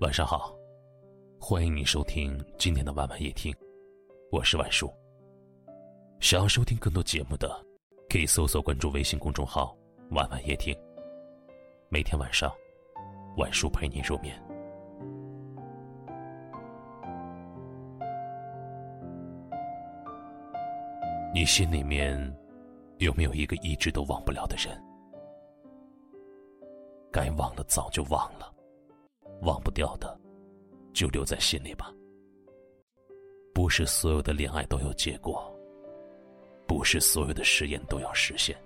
晚上好，欢迎你收听今天的晚晚夜听，我是晚叔。想要收听更多节目的，可以搜索关注微信公众号“晚晚夜听”。每天晚上，晚叔陪你入眠。你心里面有没有一个一直都忘不了的人？该忘了早就忘了。忘不掉的，就留在心里吧。不是所有的恋爱都有结果，不是所有的誓言都要实现。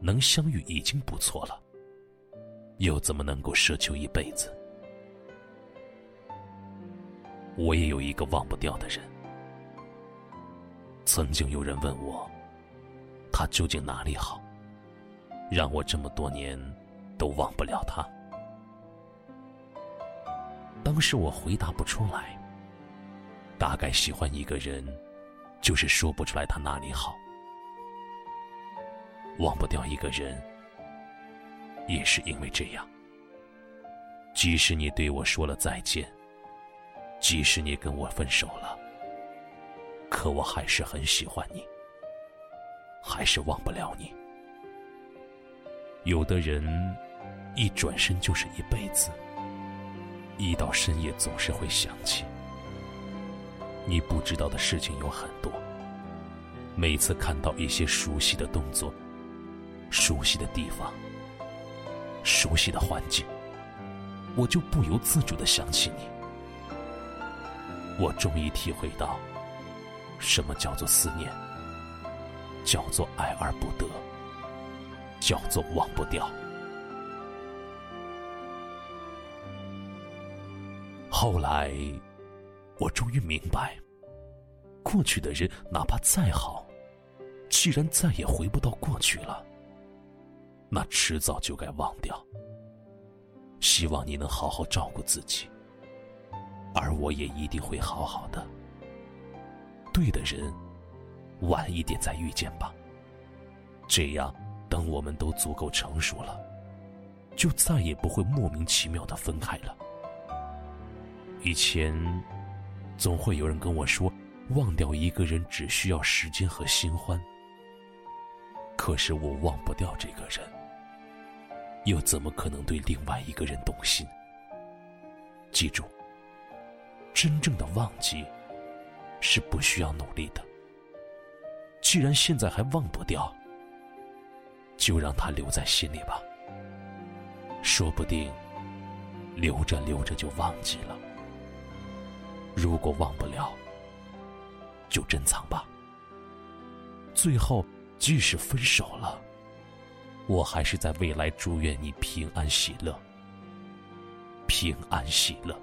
能相遇已经不错了，又怎么能够奢求一辈子？我也有一个忘不掉的人。曾经有人问我，他究竟哪里好，让我这么多年都忘不了他。当时我回答不出来。大概喜欢一个人，就是说不出来他哪里好。忘不掉一个人，也是因为这样。即使你对我说了再见，即使你跟我分手了，可我还是很喜欢你，还是忘不了你。有的人，一转身就是一辈子。一到深夜总是会想起，你不知道的事情有很多。每次看到一些熟悉的动作、熟悉的地方、熟悉的环境，我就不由自主的想起你。我终于体会到，什么叫做思念，叫做爱而不得，叫做忘不掉。后来，我终于明白，过去的人哪怕再好，既然再也回不到过去了，那迟早就该忘掉。希望你能好好照顾自己，而我也一定会好好的。对的人，晚一点再遇见吧。这样，等我们都足够成熟了，就再也不会莫名其妙的分开了。以前，总会有人跟我说，忘掉一个人只需要时间和新欢。可是我忘不掉这个人，又怎么可能对另外一个人动心？记住，真正的忘记是不需要努力的。既然现在还忘不掉，就让他留在心里吧。说不定，留着留着就忘记了。如果忘不了，就珍藏吧。最后，即使分手了，我还是在未来祝愿你平安喜乐。平安喜乐。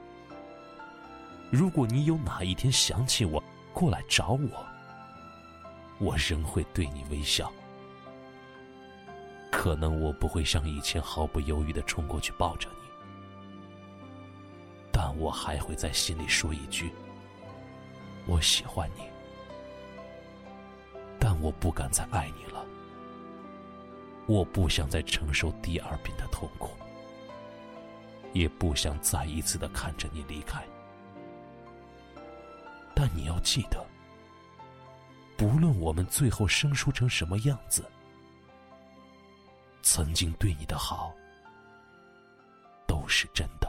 如果你有哪一天想起我，过来找我，我仍会对你微笑。可能我不会像以前毫不犹豫的冲过去抱着你。我还会在心里说一句：“我喜欢你。”但我不敢再爱你了。我不想再承受第二遍的痛苦，也不想再一次的看着你离开。但你要记得，不论我们最后生疏成什么样子，曾经对你的好都是真的。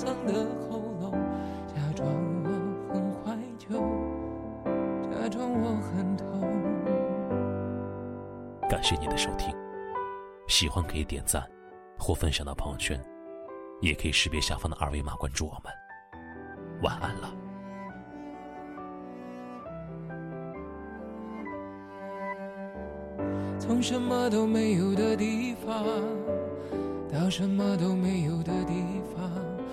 别沧桑的喉咙，假装我很怀旧，假装我很痛。感谢你的收听，喜欢可以点赞或分享到朋友圈，也可以识别下方的二维码关注我们。晚安了。从什么都没有的地方到什么都没有的地方，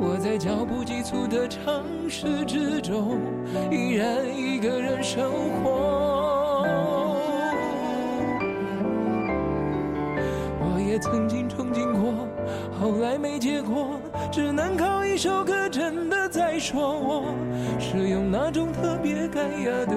我在脚步急促的城市之中，依然一个人生活。我也曾经憧憬过，后来没结果，只能靠一首歌真的在说我，是用那种特别干哑的